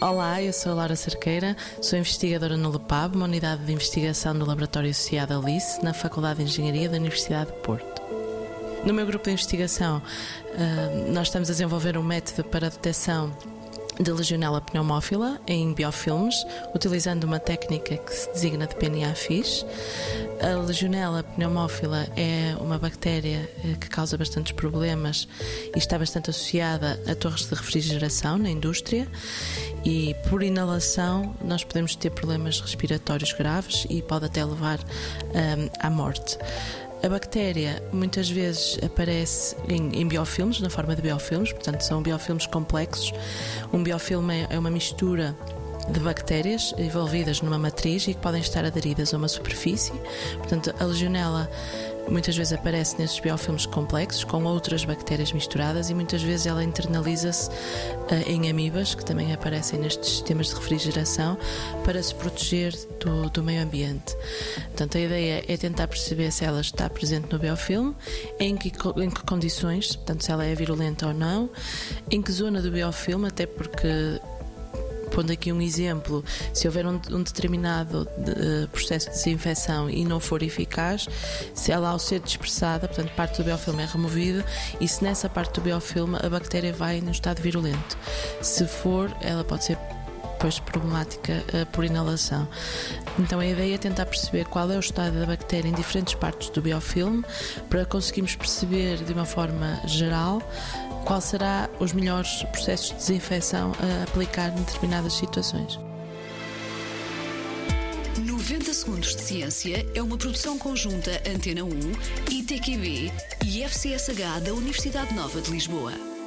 Olá, eu sou Laura Cerqueira, sou investigadora no LEPAB, uma unidade de investigação do Laboratório Associado Alice, na Faculdade de Engenharia da Universidade de Porto. No meu grupo de investigação, eh, nós estamos a desenvolver um método para a detecção de Legionella pneumófila em biofilmes, utilizando uma técnica que se designa de PNA-FIS. A Legionella pneumófila é uma bactéria eh, que causa bastantes problemas e está bastante associada a torres de refrigeração na indústria e por inalação nós podemos ter problemas respiratórios graves e pode até levar um, à morte. A bactéria muitas vezes aparece em, em, biofilmes, na forma de biofilmes, portanto são biofilmes complexos. Um biofilme é, é uma mistura de bactérias envolvidas numa matriz e que podem estar aderidas a uma superfície. Portanto, a legionela muitas vezes aparece nesses biofilmes complexos com outras bactérias misturadas e muitas vezes ela internaliza-se uh, em amibas que também aparecem nestes sistemas de refrigeração para se proteger do, do meio ambiente. Portanto, a ideia é tentar perceber se ela está presente no biofilme, em que, em que condições, portanto, se ela é virulenta ou não, em que zona do biofilme, até porque pondo aqui um exemplo, se houver um, um determinado de, uh, processo de desinfecção e não for eficaz, se ela ao ser dispersada, portanto parte do biofilme é removida e se nessa parte do biofilme a bactéria vai no estado virulento. Se for, ela pode ser depois problemática uh, por inalação. Então a ideia é tentar perceber qual é o estado da bactéria em diferentes partes do biofilme para conseguirmos perceber de uma forma geral qual será os melhores processos de desinfecção a aplicar em determinadas situações. 90 Segundos de Ciência é uma produção conjunta Antena 1, ITQB e FCSH da Universidade Nova de Lisboa.